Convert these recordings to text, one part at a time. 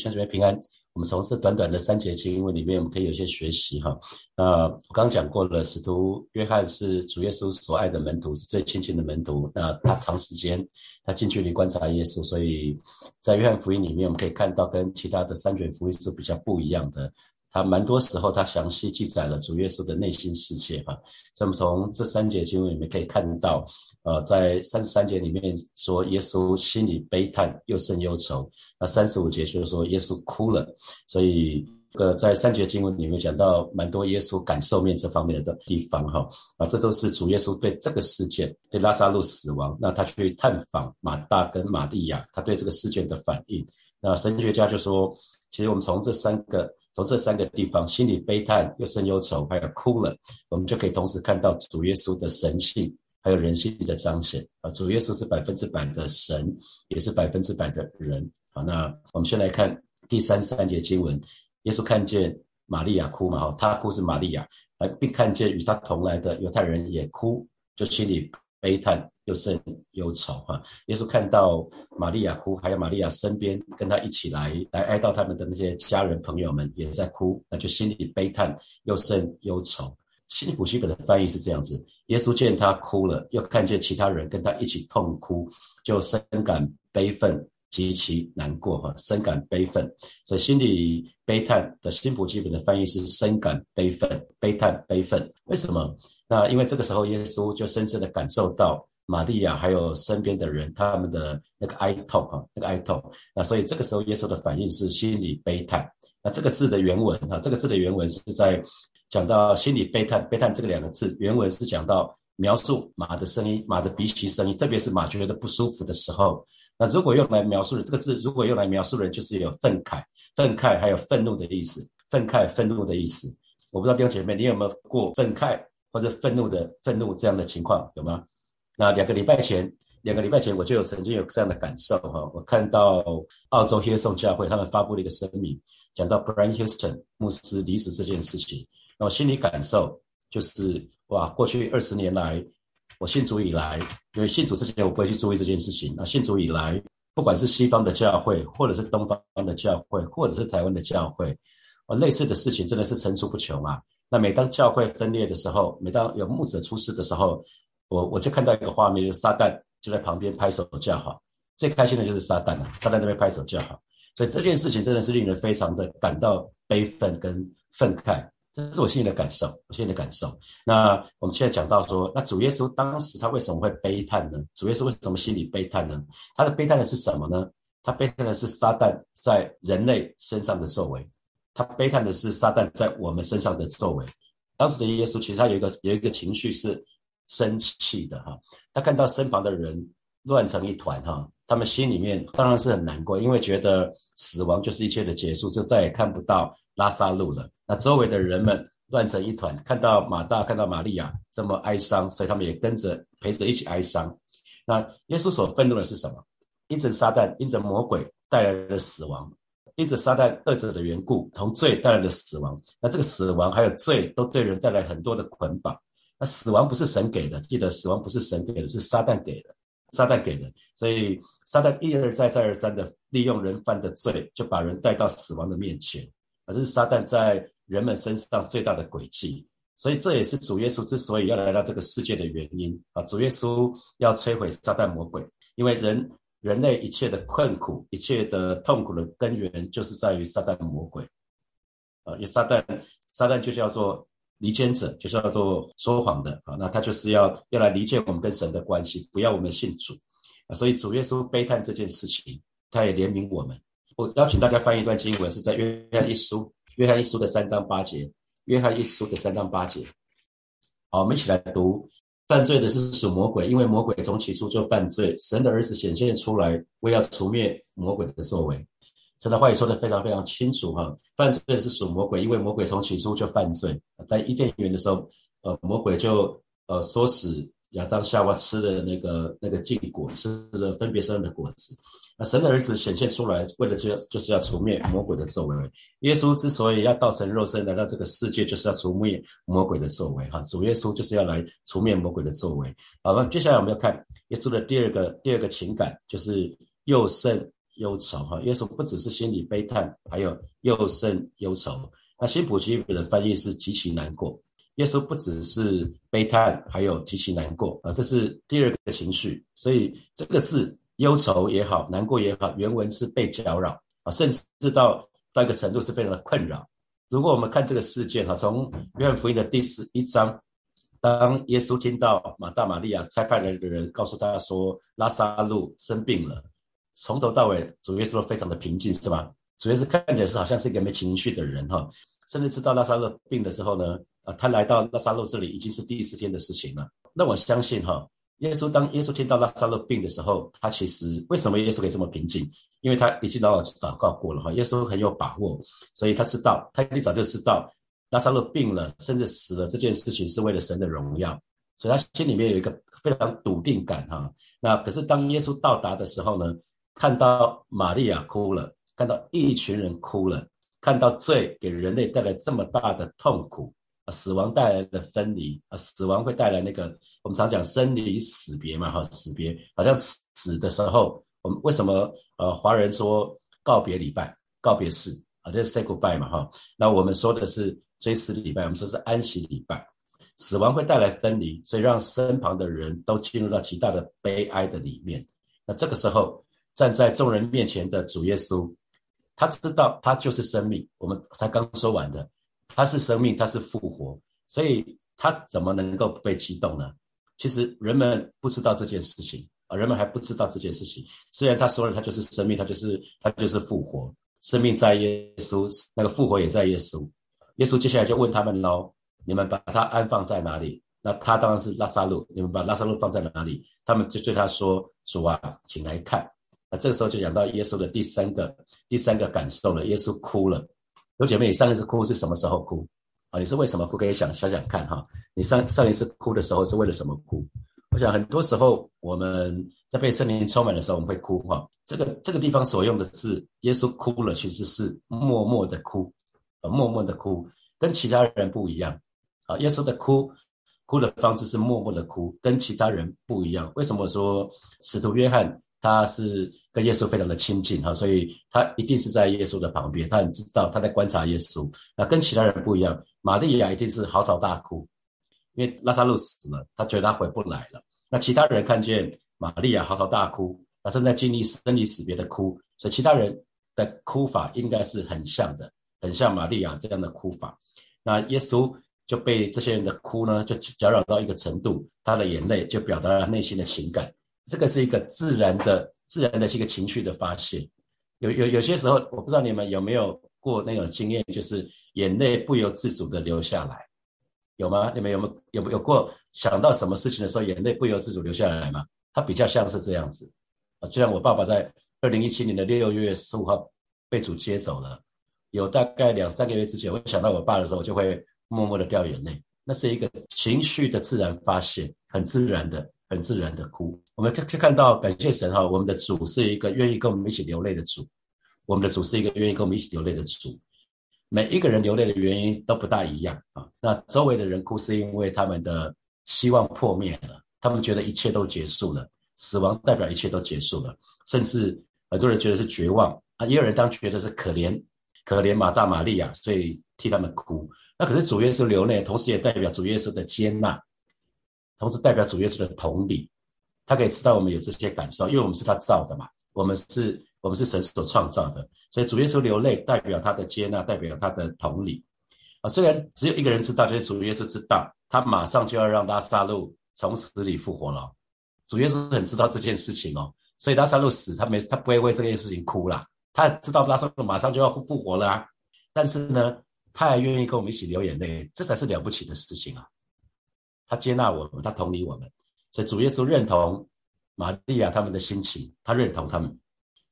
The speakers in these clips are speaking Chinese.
兄姊妹平安。我们从这短短的三节经文里面，我们可以有些学习哈。那我刚刚讲过了，使徒约翰是主耶稣所爱的门徒，是最亲近的门徒。那他长时间，他近距离观察耶稣，所以在约翰福音里面，我们可以看到跟其他的三卷福音是比较不一样的。他蛮多时候，他详细记载了主耶稣的内心世界哈。所以我们从这三节经文里面可以看到，呃，在三十三节里面说，耶稣心里悲叹，又生忧愁。那三十五节就是说，耶稣哭了。所以，呃，在三节经文里面讲到蛮多耶稣感受面这方面的地方哈。啊，这都是主耶稣对这个事件，对拉萨路死亡，那他去探访马大跟玛利亚，他对这个事件的反应。那神学家就说，其实我们从这三个。从这三个地方，心里悲叹又生忧愁，还有哭了，我们就可以同时看到主耶稣的神性，还有人性的彰显啊！主耶稣是百分之百的神，也是百分之百的人。好，那我们先来看第三三节经文，耶稣看见玛利亚哭嘛？哦，他哭是玛利亚，而并看见与他同来的犹太人也哭，就心里。悲叹又甚忧愁哈，耶稣看到玛利亚哭，还有玛利亚身边跟他一起来来哀悼他们的那些家人朋友们也在哭，那就心里悲叹又甚忧愁。新普西本的翻译是这样子：耶稣见他哭了，又看见其他人跟他一起痛哭，就深感悲愤，极其难过哈，深感悲愤。所以心里悲叹的新普基本的翻译是深感悲愤，悲叹悲愤。为什么？那因为这个时候，耶稣就深深的感受到玛利亚还有身边的人他们的那个哀痛啊，那个哀痛。那所以这个时候，耶稣的反应是心里悲叹。那这个字的原文啊，这个字的原文是在讲到心里悲叹，悲叹这个两个字原文是讲到描述马的声音，马的鼻息声音，特别是马觉得不舒服的时候。那如果用来描述的这个字，如果用来描述人，就是有愤慨、愤慨还有愤怒的意思，愤慨、愤怒的意思。我不知道弟兄姐妹，你有没有过愤慨？或者愤怒的愤怒这样的情况有吗？那两个礼拜前，两个礼拜前我就有曾经有这样的感受哈。我看到澳洲耶松教会他们发布了一个声明，讲到 Brian Houston 牧师离职这件事情。那我心里感受就是哇，过去二十年来，我信主以来，因为信主之前我不会去注意这件事情。那信主以来，不管是西方的教会，或者是东方的教会，或者是台湾的教会，啊，类似的事情真的是层出不穷啊。那每当教会分裂的时候，每当有牧者出事的时候，我我就看到一个画面，就是撒旦就在旁边拍手叫好，最开心的就是撒旦了，撒旦那边拍手叫好，所以这件事情真的是令人非常的感到悲愤跟愤慨，这是我心里的感受，我心里的感受。那我们现在讲到说，那主耶稣当时他为什么会悲叹呢？主耶稣为什么心里悲叹呢？他的悲叹的是什么呢？他悲叹的是撒旦在人类身上的作为。他悲叹的是撒旦在我们身上的作为。当时的耶稣其实他有一个有一个情绪是生气的哈，他看到身旁的人乱成一团哈，他们心里面当然是很难过，因为觉得死亡就是一切的结束，就再也看不到拉萨路了。那周围的人们乱成一团，看到马大看到玛利亚这么哀伤，所以他们也跟着陪着一起哀伤。那耶稣所愤怒的是什么？因着撒旦，因着魔鬼带来的死亡。因着撒旦二者的缘故，从罪带来的死亡，那这个死亡还有罪都对人带来很多的捆绑。那死亡不是神给的，记得死亡不是神给的，是撒旦给的，撒旦给的。所以撒旦一而再再而三的利用人犯的罪，就把人带到死亡的面前。啊，这是撒旦在人们身上最大的诡计。所以这也是主耶稣之所以要来到这个世界的原因啊！主耶稣要摧毁撒旦魔鬼，因为人。人类一切的困苦、一切的痛苦的根源，就是在于撒旦魔鬼。啊，因为撒旦，撒旦就叫做离间者，就叫做说谎的。啊，那他就是要要来离间我们跟神的关系，不要我们信主。啊，所以主耶稣悲叹这件事情，他也怜悯我们。我邀请大家翻译一段经文，是在约翰一书，约翰一书的三章八节，约翰一书的三章八节。好，我们一起来读。犯罪的是属魔鬼，因为魔鬼从起初就犯罪。神的儿子显现出来，为要除灭魔鬼的作为。神的话语说的非常非常清楚哈，犯罪是属魔鬼，因为魔鬼从起初就犯罪。在伊甸园的时候，呃，魔鬼就呃唆使。亚当夏娃吃的那个那个禁果，吃的分别生的果子。那神的儿子显现出来，为了就就是要除灭魔鬼的作为。耶稣之所以要道成肉身来到这个世界，就是要除灭魔鬼的作为。哈，主耶稣就是要来除灭魔鬼的作为。好，那接下来我们要看耶稣的第二个第二个情感，就是又甚忧愁哈。耶稣不只是心里悲叹，还有又甚忧愁。那新普基本的翻译是极其难过。耶稣不只是悲叹，还有极其难过啊，这是第二个情绪。所以这个字忧愁也好，难过也好，原文是被搅扰啊，甚至到到一个程度是非常的困扰。如果我们看这个事件哈，从约翰福音的第十一章。当耶稣听到马大、玛利亚差派来的人告诉他说拉萨路生病了，从头到尾主耶稣都非常的平静，是吧？主耶稣看起来是好像是一个没情绪的人哈，甚至知道拉萨路病的时候呢，啊，他来到拉萨路这里已经是第四天的事情了。那我相信哈，耶稣当耶稣听到拉萨路病的时候，他其实为什么耶稣可以这么平静？因为他已经祷祷告过了哈，耶稣很有把握，所以他知道，他一早就知道。拉萨路病了，甚至死了，这件事情是为了神的荣耀，所以他心里面有一个非常笃定感哈。那可是当耶稣到达的时候呢，看到玛利亚哭了，看到一群人哭了，看到罪给人类带来这么大的痛苦啊，死亡带来的分离啊，死亡会带来那个我们常讲生离死别嘛哈，死别好像死的时候，我们为什么呃华人说告别礼拜、告别式啊，就是 say goodbye 嘛哈，那我们说的是。追思礼拜，我们说是安息礼拜。死亡会带来分离，所以让身旁的人都进入到极大的悲哀的里面。那这个时候，站在众人面前的主耶稣，他知道他就是生命。我们才刚说完的，他是生命，他是复活，所以他怎么能够被激动呢？其实人们不知道这件事情啊，人们还不知道这件事情。虽然他说了，他就是生命，他就是他就是复活，生命在耶稣，那个复活也在耶稣。耶稣接下来就问他们喽：“你们把他安放在哪里？”那他当然是拉萨路。你们把拉萨路放在哪里？他们就对他说：“主啊，请来看。”那这个时候就讲到耶稣的第三个第三个感受了。耶稣哭了。有姐妹，你上一次哭是什么时候哭？啊，你是为什么哭？可以想想想看哈。你上上一次哭的时候是为了什么哭？我想很多时候我们在被圣灵充满的时候，我们会哭哈。这个这个地方所用的字，耶稣哭了，其实是默默的哭。呃，默默的哭，跟其他人不一样。啊，耶稣的哭，哭的方式是默默的哭，跟其他人不一样。为什么说使徒约翰他是跟耶稣非常的亲近？哈，所以他一定是在耶稣的旁边，他很知道他在观察耶稣。那跟其他人不一样，玛利亚一定是嚎啕大哭，因为拉萨路死了，他觉得他回不来了。那其他人看见玛利亚嚎啕大哭，他正在经历生离死别的哭，所以其他人的哭法应该是很像的。很像玛利亚这样的哭法，那耶稣就被这些人的哭呢，就搅扰到一个程度，他的眼泪就表达了内心的情感。这个是一个自然的、自然的一个情绪的发泄。有有有些时候，我不知道你们有没有过那种经验，就是眼泪不由自主的流下来，有吗？你们有没有有没有过想到什么事情的时候，眼泪不由自主流下来吗？它比较像是这样子啊，就像我爸爸在二零一七年的六月十五号被主接走了。有大概两三个月之前，我想到我爸的时候，我就会默默的掉眼泪。那是一个情绪的自然发泄，很自然的、很自然的哭。我们就就看到，感谢神哈，我们的主是一个愿意跟我们一起流泪的主。我们的主是一个愿意跟我们一起流泪的主。每一个人流泪的原因都不大一样啊。那周围的人哭，是因为他们的希望破灭了，他们觉得一切都结束了，死亡代表一切都结束了，甚至很多人觉得是绝望啊，也有人当觉得是可怜。可怜马大、玛利亚，所以替他们哭。那可是主耶稣流泪，同时也代表主耶稣的接纳，同时代表主耶稣的同理。他可以知道我们有这些感受，因为我们是他造的嘛，我们是，我们是神所创造的。所以主耶稣流泪，代表他的接纳，代表他的同理。啊，虽然只有一个人知道，就是主耶稣知道，他马上就要让拉萨路从死里复活了。主耶稣很知道这件事情哦，所以拉萨路死，他没，他不会为这件事情哭了。他知道拉萨路马上就要复活了，但是呢，他还愿意跟我们一起流眼泪，这才是了不起的事情啊！他接纳我们，他同理我们，所以主耶稣认同玛利亚他们的心情，他认同他们，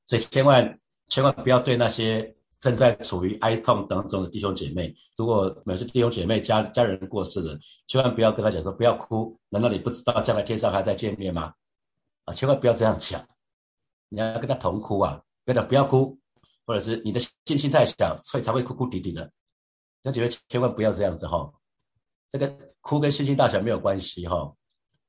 所以千万千万不要对那些正在处于哀痛当中的弟兄姐妹，如果每次弟兄姐妹家家人过世了，千万不要跟他讲说不要哭，难道你不知道将来天上还在见面吗？啊，千万不要这样讲，你要跟他同哭啊！不要不要哭，或者是你的信心太小，所以才会哭哭啼啼的。那姐妹千万不要这样子哈，这个哭跟信心大小没有关系哈。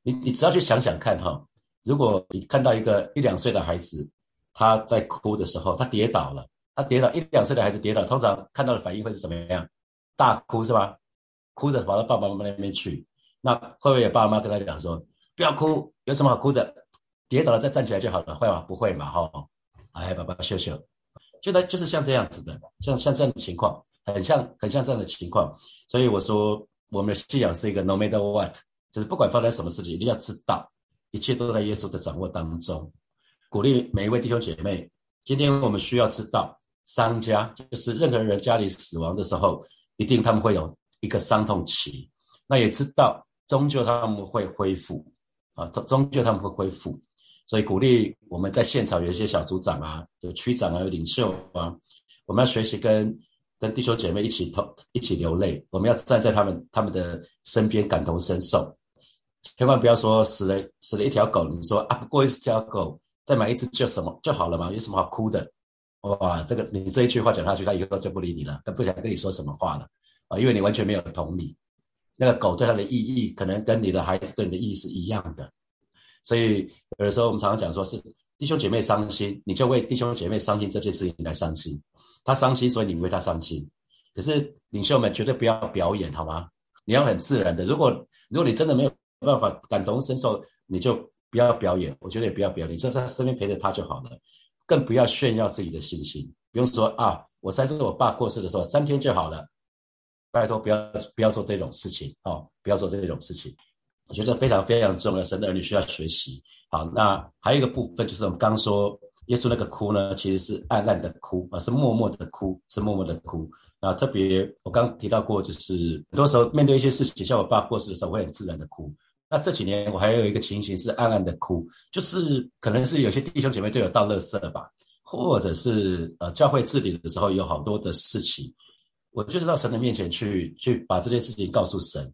你你只要去想想看哈，如果你看到一个一两岁的孩子，他在哭的时候，他跌倒了，他跌倒一两岁的孩子跌倒，通常看到的反应会是怎么样？大哭是吧？哭着跑到爸爸妈妈那边去。那会不会有爸爸妈妈跟他讲说，不要哭，有什么好哭的？跌倒了再站起来就好了，会吗？不会嘛，哈。哎，爸爸秀秀，就他就是像这样子的，像像这样的情况，很像很像这样的情况。所以我说，我们的信仰是一个 no matter what，就是不管发生什么事情，一定要知道一切都在耶稣的掌握当中。鼓励每一位弟兄姐妹，今天我们需要知道，商家就是任何人家里死亡的时候，一定他们会有一个伤痛期。那也知道，终究他们会恢复啊，终究他们会恢复。所以鼓励我们在现场有一些小组长啊，有区长啊，有领袖啊，我们要学习跟跟弟兄姐妹一起同一起流泪，我们要站在他们他们的身边感同身受。千万不要说死了死了一条狗，你说啊，不过一条狗。再买一次就什么就好了嘛，有什么好哭的？哇，这个你这一句话讲下去，他以后就不理你了，他不想跟你说什么话了啊，因为你完全没有同理。那个狗对它的意义，可能跟你的孩子对你的意义是一样的。所以有的时候我们常常讲说，是弟兄姐妹伤心，你就为弟兄姐妹伤心这件事情来伤心。他伤心，所以你为他伤心。可是领袖们绝对不要表演，好吗？你要很自然的。如果如果你真的没有办法感同身受，你就。不要表演，我觉得也不要表演，你就在身边陪着他就好了。更不要炫耀自己的信心，不用说啊，我三岁我爸过世的时候三天就好了。拜托，不要不要做这种事情哦，不要做这种事情。我觉得非常非常重要，神的儿女需要学习。好，那还有一个部分就是我们刚说耶稣那个哭呢，其实是暗暗的哭啊，是默默的哭，是默默的哭。啊，特别我刚提到过，就是很多时候面对一些事情，像我爸过世的时候，会很自然的哭。那这几年我还有一个情形是暗暗的哭，就是可能是有些弟兄姐妹对我倒垃圾吧，或者是呃教会治理的时候有好多的事情，我就是到神的面前去去把这件事情告诉神，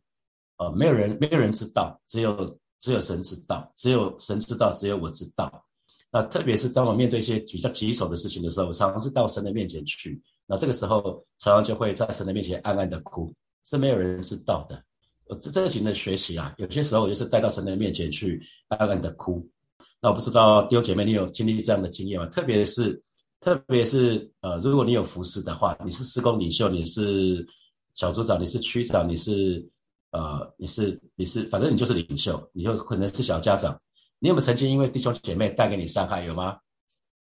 呃，没有人没有人知道，只有只有神知道，只有神知道，只有我知道。那特别是当我面对一些比较棘手的事情的时候，我常常是到神的面前去，那这个时候常常就会在神的面前暗暗的哭，是没有人知道的。我，这这型的学习啊，有些时候我就是带到神的面前去暗暗的哭。那我不知道弟兄姐妹，你有经历这样的经验吗？特别是，特别是呃，如果你有服侍的话，你是施工领袖，你是小组长，你是区长，你是呃，你是你是，反正你就是领袖，你就可能是小家长。你有没有曾经因为弟兄姐妹带给你伤害？有吗？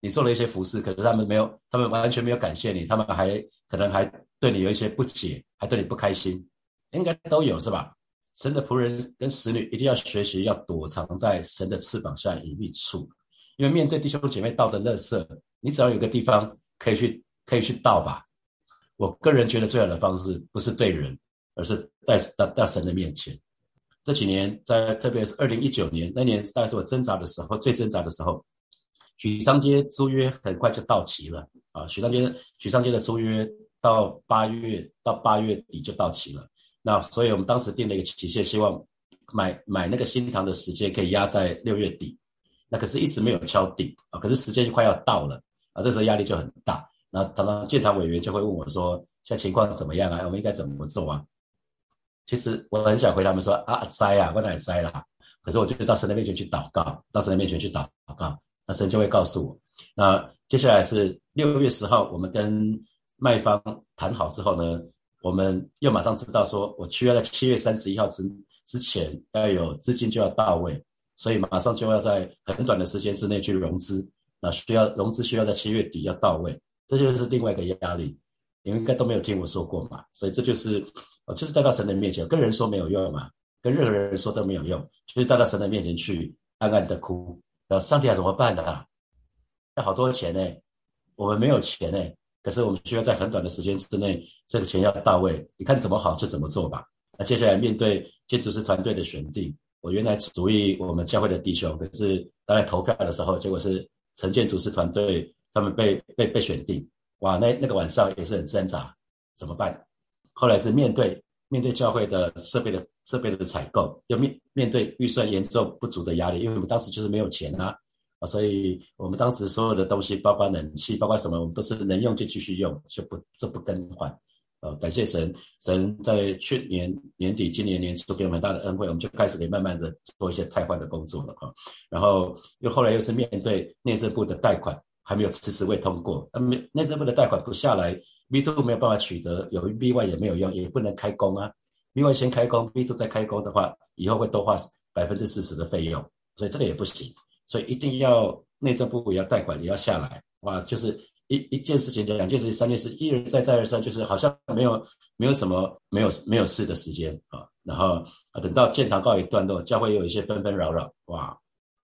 你做了一些服侍，可是他们没有，他们完全没有感谢你，他们还可能还对你有一些不解，还对你不开心。应该都有是吧？神的仆人跟使女一定要学习，要躲藏在神的翅膀下隐秘处，因为面对弟兄姐妹倒的垃圾，你只要有个地方可以去，可以去倒吧。我个人觉得最好的方式不是对人，而是带到到神的面前。这几年，在特别是二零一九年那年，大概是我挣扎的时候，最挣扎的时候。许商街租约很快就到期了啊！许商街许昌街的租约到八月到八月底就到期了。那所以，我们当时定了一个期限，希望买买那个新塘的时间可以压在六月底。那可是一直没有敲定啊，可是时间就快要到了啊，这时候压力就很大。那常常建堂委员就会问我说：“现在情况怎么样啊？我们应该怎么做啊？”其实我很想回他们说：“啊，栽啊，我哪里栽啦？”可是我就到神的面前去祷告，到神的面前去祷告，那神就会告诉我。那接下来是六月十号，我们跟卖方谈好之后呢？我们又马上知道说，我需要在七月三十一号之之前要有资金就要到位，所以马上就要在很短的时间之内去融资。那需要融资需要在七月底要到位，这就是另外一个压力。你们应该都没有听我说过嘛，所以这就是我就是带到神的面前，跟人说没有用嘛，跟任何人说都没有用，就是带到神的面前去暗暗的哭。那上帝要怎么办的？要好多钱呢，我们没有钱呢。可是我们需要在很短的时间之内，这个钱要到位。你看怎么好就怎么做吧。那接下来面对建筑师团队的选定，我原来主意我们教会的弟兄，可是当来投票的时候，结果是陈建筑师团队他们被被被选定。哇，那那个晚上也是很挣扎，怎么办？后来是面对面对教会的设备的设备的采购，又面面对预算严重不足的压力，因为我们当时就是没有钱啊。啊，所以我们当时所有的东西，包括冷气，包括什么，我们都是能用就继续用，就不就不更换。呃，感谢神，神在去年年底、今年年初给我们很大的恩惠，我们就开始可以慢慢的做一些汰换的工作了哈。然后又后来又是面对内政部的贷款，还没有迟迟未通过，那么内政部的贷款不下来，B two 没有办法取得，有 B one 也没有用，也不能开工啊。B one 先开工，B two 再开工的话，以后会多花百分之四十的费用，所以这个也不行。所以一定要内政部也要贷款也要下来，哇，就是一一件事情、两件事情、三件事，一而再、再而三，就是好像没有没有什么没有没有事的时间啊。然后啊，等到建堂告一段落，教会有一些纷纷扰扰，哇，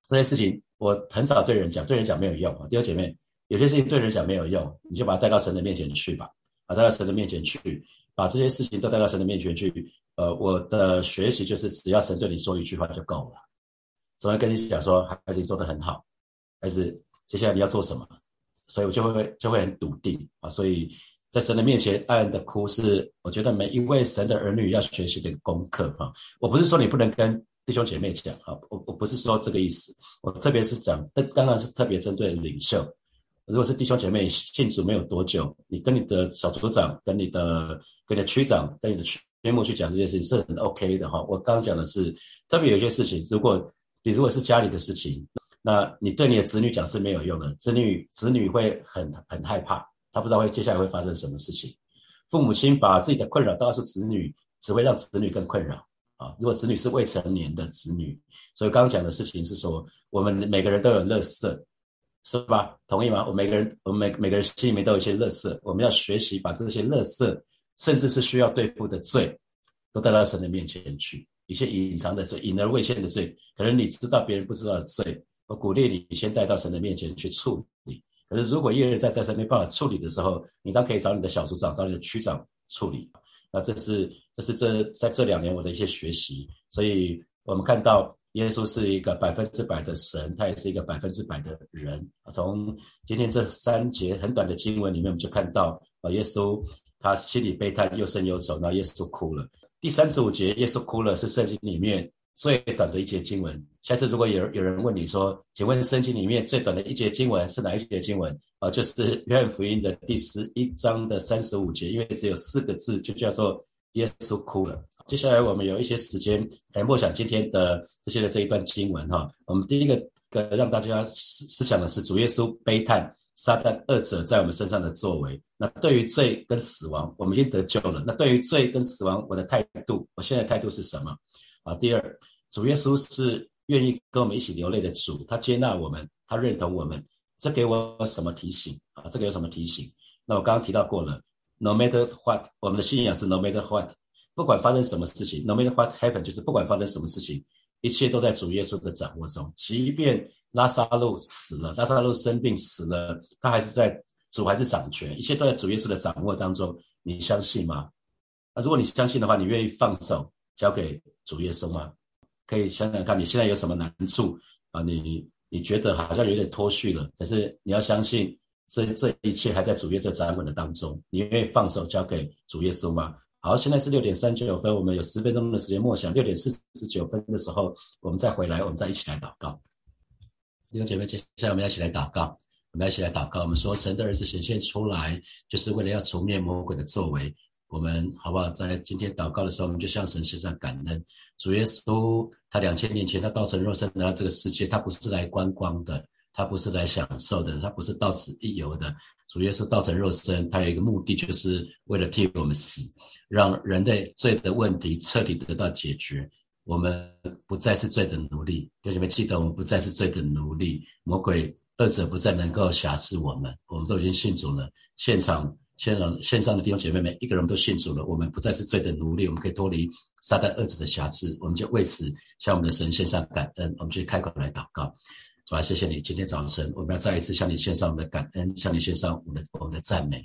这些事情。我很少对人讲，对人讲没有用啊。弟兄姐妹，有些事情对人讲没有用，你就把它带到神的面前去吧，把带到神的面前去，把这些事情都带到神的面前去。呃，我的学习就是，只要神对你说一句话就够了。总要跟你讲说，孩子你做得很好，还是接下来你要做什么？所以我就会就会很笃定啊。所以在神的面前暗暗的哭，是我觉得每一位神的儿女要学习的一个功课啊。我不是说你不能跟。弟兄姐妹讲啊，我我不是说这个意思，我特别是讲，但当然是特别针对领袖。如果是弟兄姐妹信主没有多久，你跟你的小组长、跟你的、跟你的区长、跟你的区牧去讲这件事情是很 OK 的哈。我刚刚讲的是，特别有些事情，如果你如果是家里的事情，那你对你的子女讲是没有用的，子女子女会很很害怕，他不知道会接下来会发生什么事情。父母亲把自己的困扰告诉子女，只会让子女更困扰。啊，如果子女是未成年的子女，所以刚刚讲的事情是说，我们每个人都有乐色，是吧？同意吗？我每个人，我们每每个人心里面都有一些乐色，我们要学习把这些乐色，甚至是需要对付的罪，都带到神的面前去。一些隐藏的罪、隐而未现的罪，可能你知道别人不知道的罪，我鼓励你先带到神的面前去处理。可是如果一而再再三没办法处理的时候，你当可以找你的小组长、找你的区长处理。那这是这是这在这两年我的一些学习，所以我们看到耶稣是一个百分之百的神，他也是一个百分之百的人。从今天这三节很短的经文里面，我们就看到啊，耶稣他心里悲叹，又深又愁，然后耶稣哭了。第三十五节，耶稣哭了，是圣经里面最短的一节经文。下次如果有有人问你说，请问圣经里面最短的一节经文是哪一节经文？啊，就是约翰福音的第十一章的三十五节，因为只有四个字，就叫做耶稣哭了。接下来我们有一些时间来默想今天的这些的这一段经文哈。我们第一个个让大家思思想的是主耶稣悲叹撒旦二者在我们身上的作为。那对于罪跟死亡，我们已经得救了。那对于罪跟死亡，我的态度，我现在态度是什么？啊，第二，主耶稣是愿意跟我们一起流泪的主，他接纳我们，他认同我们。这给我什么提醒啊？这个有什么提醒？那我刚刚提到过了，No matter what，我们的信仰是 No matter what，不管发生什么事情，No matter what happen，就是不管发生什么事情，一切都在主耶稣的掌握中。即便拉萨路死了，拉萨路生病死了，他还是在主还是掌权，一切都在主耶稣的掌握当中。你相信吗？那如果你相信的话，你愿意放手交给主耶稣吗？可以想想看你现在有什么难处啊？你。你觉得好像有点脱序了，可是你要相信，这这一切还在主耶稣掌管的当中。你愿意放手交给主耶稣吗？好，现在是六点三九分，我们有十分钟的时间默想。六点四十九分的时候，我们再回来，我们再一起来祷告。弟兄姐妹，接下来我们要一起来祷告，我们要一起来祷告。我们说，神的儿子显现出来，就是为了要除灭魔鬼的作为。我们好不好？在今天祷告的时候，我们就向神献上感恩。主耶稣，他两千年前他道成肉身来到这个世界，他不是来观光的，他不是来享受的，他不是到此一游的。主耶稣道成肉身，他有一个目的，就是为了替我们死，让人类罪的问题彻底得到解决。我们不再是罪的奴隶，弟兄们记得，我们不再是罪的奴隶，魔鬼二者不再能够辖制我们。我们都已经信主了，现场。线上线上的弟兄姐妹们，一个人都信主了，我们不再是罪的奴隶，我们可以脱离撒旦恶者的辖制，我们就为此向我们的神献上感恩。我们就开口来祷告，主啊，谢谢你，今天早晨我们要再一次向你献上我们的感恩，向你献上我们的我们的赞美。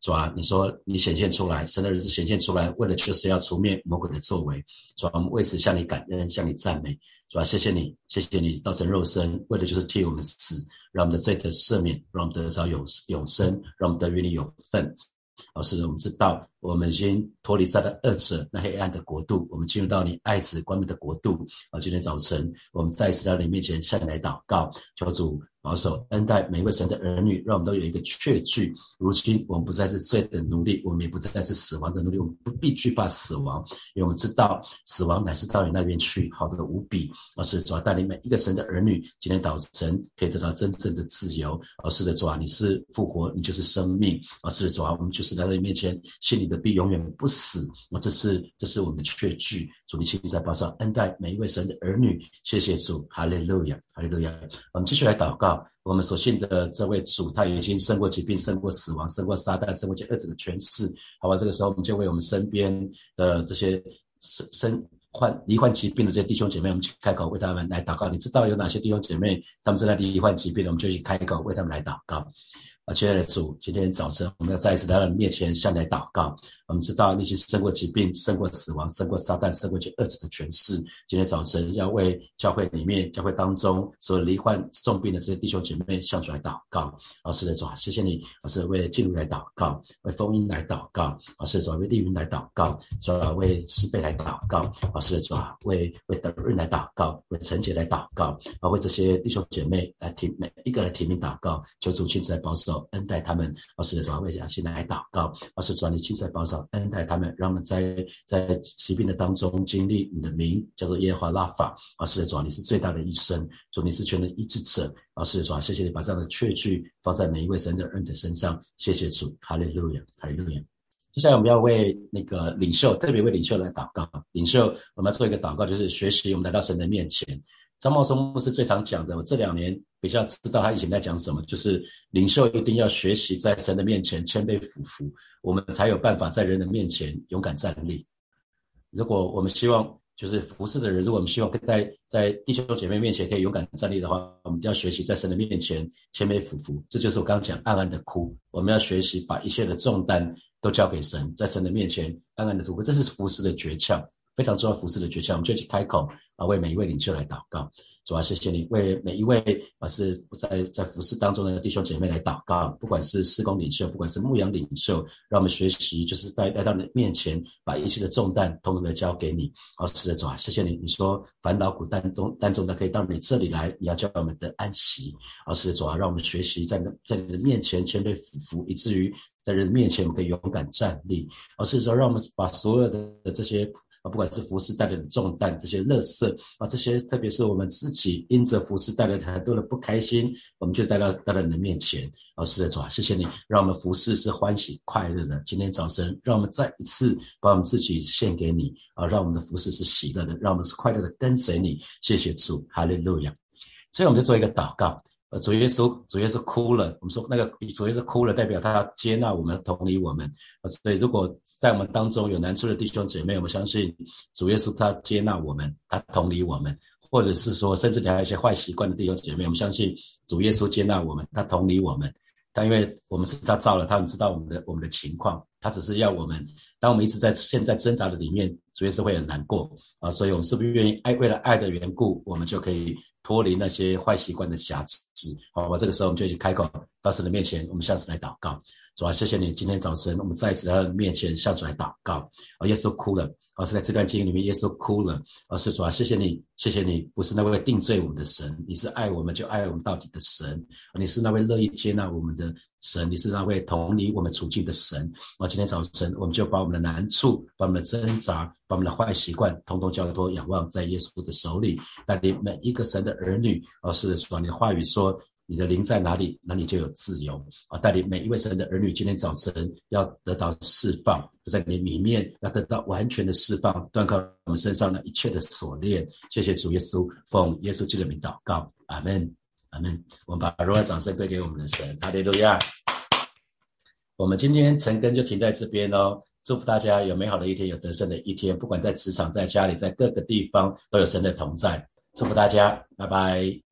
主啊，你说你显现出来，神的儿子显现出来，为了就是要除灭魔鬼的作为。主啊，我们为此向你感恩，向你赞美。主啊，谢谢你，谢谢你道成肉身，为的就是替我们死，让我们的罪得赦免，让我们得着永永生，让我们得与你有份。老师，我们知道，我们已经脱离撒旦二者那黑暗的国度，我们进入到你爱子光明的国度。啊，今天早晨，我们再次到你面前向你来祷告，求主保守、恩待每一位神的儿女，让我们都有一个确据。如今我们不再是罪的奴隶，我们也不再是死亡的奴隶，我们不必惧怕死亡，因为我们知道死亡乃是到你那边去，好的无比。而是主要带领每一个神的儿女，今天早晨可以得到真正的自由。而是的主啊，你是复活，你就是生命。而是的主啊，我们就是来到你面前，心里的必永远不死。我这是这是我们的确据。主，你现在保守、恩待每一位神的儿女。谢谢主，哈利路亚，哈利路亚。我们继续来祷告。我们所信的这位主，他已经胜过疾病，胜过死亡，胜过撒旦，胜过这恶者的权势。好吧，这个时候我们就为我们身边的这些身身患罹患疾病的这些弟兄姐妹，我们去开口为他们来祷告。你知道有哪些弟兄姐妹他们正在罹患疾病，我们就去开口为他们来祷告。啊，亲爱的主，今天早晨我们要再一次来到你面前，向你来祷告。我们知道你已经胜过疾病，胜过死亡，胜过撒旦，胜过这恶者的权势。今天早晨要为教会里面、教会当中所有罹患重病的这些弟兄姐妹向主来祷告。老师的主，谢谢你，老师为进入来祷告，为风音来祷告。老师的主，为丽云来祷告，主为师贝来祷告。老师的主，为为德润来祷告，为陈杰来祷告，啊，为这些弟兄姐妹来提每一个来提名祷告，求主亲自来保守。恩待他们，老师的时候为讲，现在来祷告，老师主你亲自保守恩待他们，让我们在在疾病的当中经历你的名，叫做耶和华拉法。老师的主你是最大的医生，主你是全能医治者。老师的主谢谢你把这样的确据放在每一位神的儿女的身上，谢谢主，哈利路亚，哈利路亚。接下来我们要为那个领袖，特别为领袖来祷告。领袖，我们要做一个祷告，就是学习我们来到神的面前。张茂松牧师最常讲的，我这两年比较知道他以前在讲什么，就是领袖一定要学习在神的面前谦卑俯伏，我们才有办法在人的面前勇敢站立。如果我们希望就是服侍的人，如果我们希望在在弟兄姐妹面前可以勇敢站立的话，我们就要学习在神的面前谦卑俯伏。这就是我刚刚讲暗暗的哭，我们要学习把一切的重担都交给神，在神的面前暗暗的哭，这是服侍的诀窍。非常重要服侍的诀窍，我们就去开口啊，为每一位领袖来祷告。主要谢谢你为每一位啊是在在服饰当中的弟兄姐妹来祷告，不管是施工领袖，不管是牧羊领袖，让我们学习，就是在来到你面前，把一切的重担统统的交给你。好，是的，主啊，谢谢你。你说烦恼苦担重担重的可以到你这里来，你要叫我们的安息。好，是的，主啊，让我们学习在在你的面前谦卑俯伏，以至于在人面前我们可以勇敢站立。好，是说让我们把所有的这些。不管是服饰带来的重担，这些乐色啊，这些特别是我们自己因着服饰带来的很多的不开心，我们就带到带到你的面前。老师的主啊，谢谢你，让我们服饰是欢喜快乐的。今天早晨，让我们再一次把我们自己献给你啊，让我们的服饰是喜乐的，让我们是快乐的跟随你。谢谢主，哈利路亚。所以我们就做一个祷告。主耶稣，主耶稣哭了。我们说那个主耶稣哭了，代表他接纳我们，同理我们。所以如果在我们当中有难处的弟兄姐妹，我们相信主耶稣他接纳我们，他同理我们，或者是说，甚至你还有一些坏习惯的弟兄姐妹，我们相信主耶稣接纳我们，他同理我们。但因为我们是他造了，他们知道我们的我们的情况，他只是要我们，当我们一直在现在挣扎的里面，主要是会很难过啊。所以我们是不是愿意爱？为了爱的缘故，我们就可以。脱离那些坏习惯的瑕疵，好，我这个时候我们就去开口到神的面前，我们下次来祷告。主啊，谢谢你，今天早晨我们再一次来到面前向主来祷告。啊，耶稣哭了。而是在这段经里面，耶稣哭了。而是主啊，谢谢你，谢谢你，不是那位定罪我们的神，你是爱我们就爱我们到底的神。你是那位乐意接纳我们的神，你是那位同理我们处境的神。啊，今天早晨我们就把我们的难处、把我们的挣扎、把我们的坏习惯，通通交托仰望在耶稣的手里。带领每一个神的儿女，而是把你的话语说。你的灵在哪里，哪里就有自由啊！带领每一位神的儿女，今天早晨要得到释放，在你里面要得到完全的释放，断开我们身上的一切的锁链。谢谢主耶稣，奉耶稣基督的名祷告，阿门，阿门。我们把荣耀掌声归给我们的神，哈利路亚。我们今天晨更就停在这边哦，祝福大家有美好的一天，有得胜的一天。不管在职场、在家里、在各个地方，都有神的同在。祝福大家，拜拜。